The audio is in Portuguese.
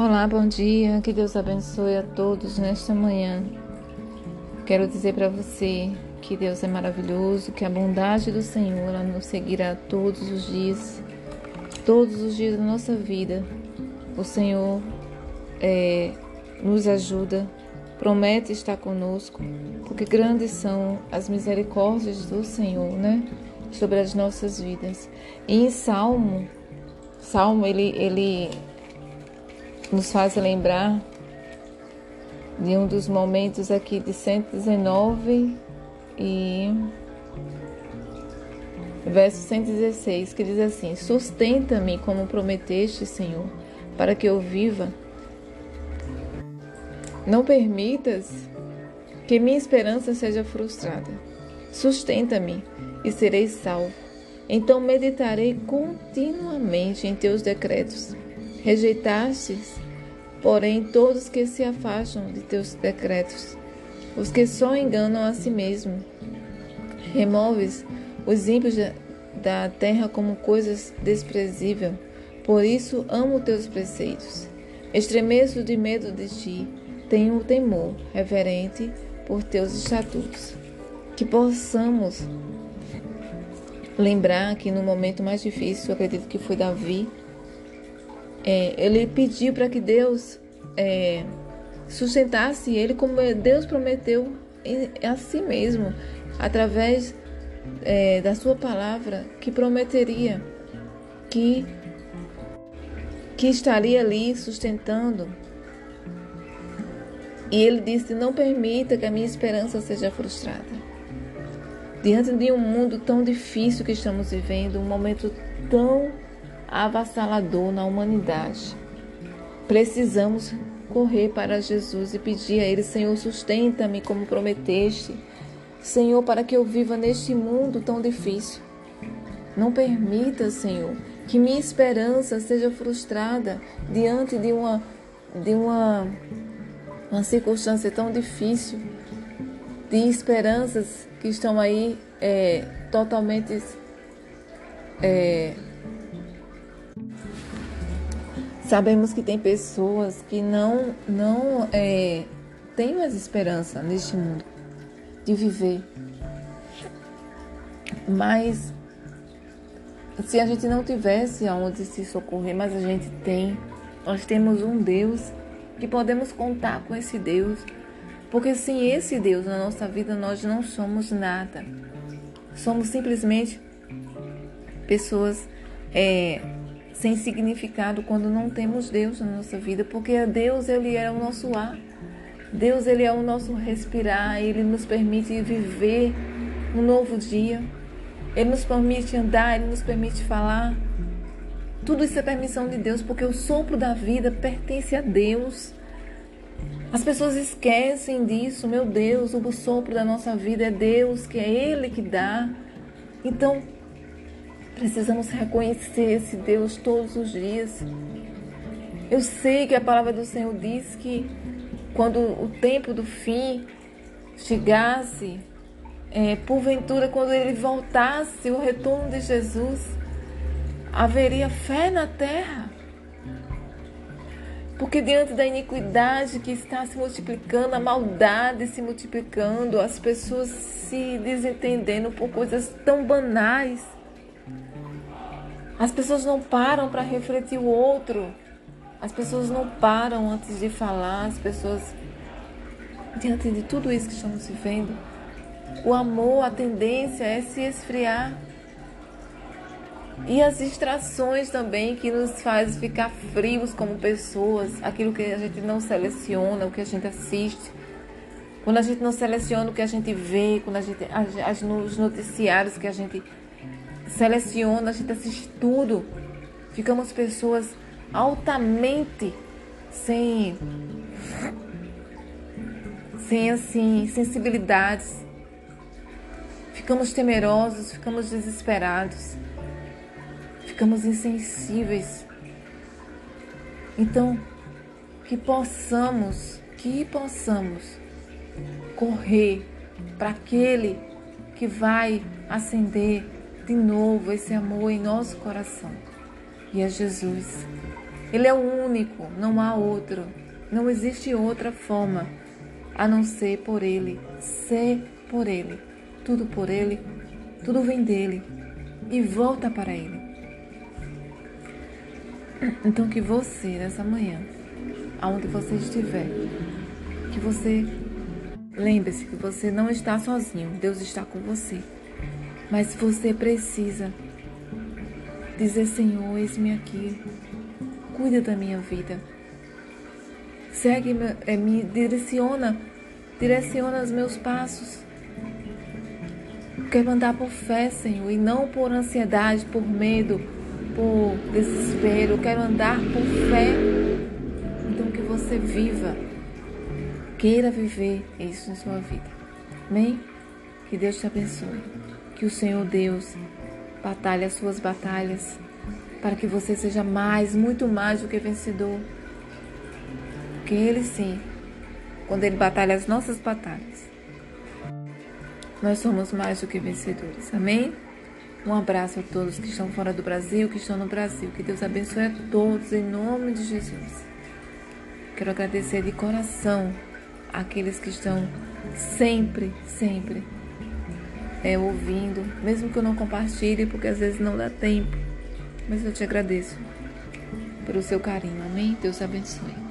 Olá, bom dia. Que Deus abençoe a todos nesta manhã. Quero dizer para você que Deus é maravilhoso, que a bondade do Senhor nos seguirá todos os dias, todos os dias da nossa vida. O Senhor é, nos ajuda, promete estar conosco, porque grandes são as misericórdias do Senhor, né? Sobre as nossas vidas. E em Salmo, Salmo ele, ele nos faz lembrar de um dos momentos aqui de 119 e verso 116, que diz assim: Sustenta-me como prometeste, Senhor, para que eu viva. Não permitas que minha esperança seja frustrada. Sustenta-me e serei salvo. Então meditarei continuamente em teus decretos. Rejeitastes, porém, todos que se afastam de teus decretos, os que só enganam a si mesmo. Removes os ímpios da terra como coisas desprezíveis, por isso amo teus preceitos. Estremeço de medo de ti, tenho o temor reverente por teus estatutos. Que possamos lembrar que no momento mais difícil, acredito que foi Davi, é, ele pediu para que Deus é, sustentasse ele como Deus prometeu a si mesmo, através é, da sua palavra, que prometeria que, que estaria ali sustentando. E ele disse: Não permita que a minha esperança seja frustrada. Diante de um mundo tão difícil que estamos vivendo, um momento tão avassalador na humanidade. Precisamos correr para Jesus e pedir a Ele: Senhor, sustenta-me como prometeste. Senhor, para que eu viva neste mundo tão difícil. Não permita, Senhor, que minha esperança seja frustrada diante de uma, de uma, uma circunstância tão difícil, de esperanças que estão aí é, totalmente é, Sabemos que tem pessoas que não, não é, têm mais esperança neste mundo de viver. Mas se a gente não tivesse aonde se socorrer, mas a gente tem, nós temos um Deus que podemos contar com esse Deus. Porque sem esse Deus na nossa vida nós não somos nada. Somos simplesmente pessoas é, sem significado quando não temos Deus na nossa vida, porque Deus ele é o nosso ar. Deus ele é o nosso respirar, ele nos permite viver um novo dia. Ele nos permite andar, ele nos permite falar. Tudo isso é permissão de Deus, porque o sopro da vida pertence a Deus. As pessoas esquecem disso, meu Deus, o sopro da nossa vida é Deus, que é Ele que dá. Então, Precisamos reconhecer esse Deus todos os dias. Eu sei que a palavra do Senhor diz que quando o tempo do fim chegasse, é, porventura, quando ele voltasse, o retorno de Jesus, haveria fé na terra. Porque diante da iniquidade que está se multiplicando, a maldade se multiplicando, as pessoas se desentendendo por coisas tão banais, as pessoas não param para refletir o outro. As pessoas não param antes de falar. As pessoas, diante de tudo isso que estamos vivendo, o amor, a tendência é se esfriar. E as distrações também que nos faz ficar frios como pessoas, aquilo que a gente não seleciona, o que a gente assiste. Quando a gente não seleciona o que a gente vê, quando a gente as, os noticiários que a gente seleciona, a gente assiste tudo. Ficamos pessoas altamente sem sem assim sensibilidades. Ficamos temerosos, ficamos desesperados. Ficamos insensíveis. Então, que possamos, que possamos correr para aquele que vai acender de novo esse amor em nosso coração. E é Jesus. Ele é o único, não há outro. Não existe outra forma a não ser por Ele, ser por Ele. Tudo por Ele, tudo vem dele e volta para Ele. Então que você, nessa manhã, aonde você estiver, que você lembre-se que você não está sozinho, Deus está com você. Mas você precisa dizer, Senhor, eis-me aqui, cuida da minha vida. Segue, é, me direciona, direciona os meus passos. Quero andar por fé, Senhor, e não por ansiedade, por medo, por desespero. Quero andar por fé. Então que você viva, queira viver isso em sua vida. Amém? Que Deus te abençoe. Que o Senhor Deus batalhe as suas batalhas para que você seja mais, muito mais do que vencedor. Que Ele sim, quando Ele batalha as nossas batalhas, nós somos mais do que vencedores. Amém? Um abraço a todos que estão fora do Brasil, que estão no Brasil. Que Deus abençoe a todos em nome de Jesus. Quero agradecer de coração aqueles que estão sempre, sempre é, ouvindo, mesmo que eu não compartilhe, porque às vezes não dá tempo. Mas eu te agradeço pelo seu carinho. Amém? Deus abençoe.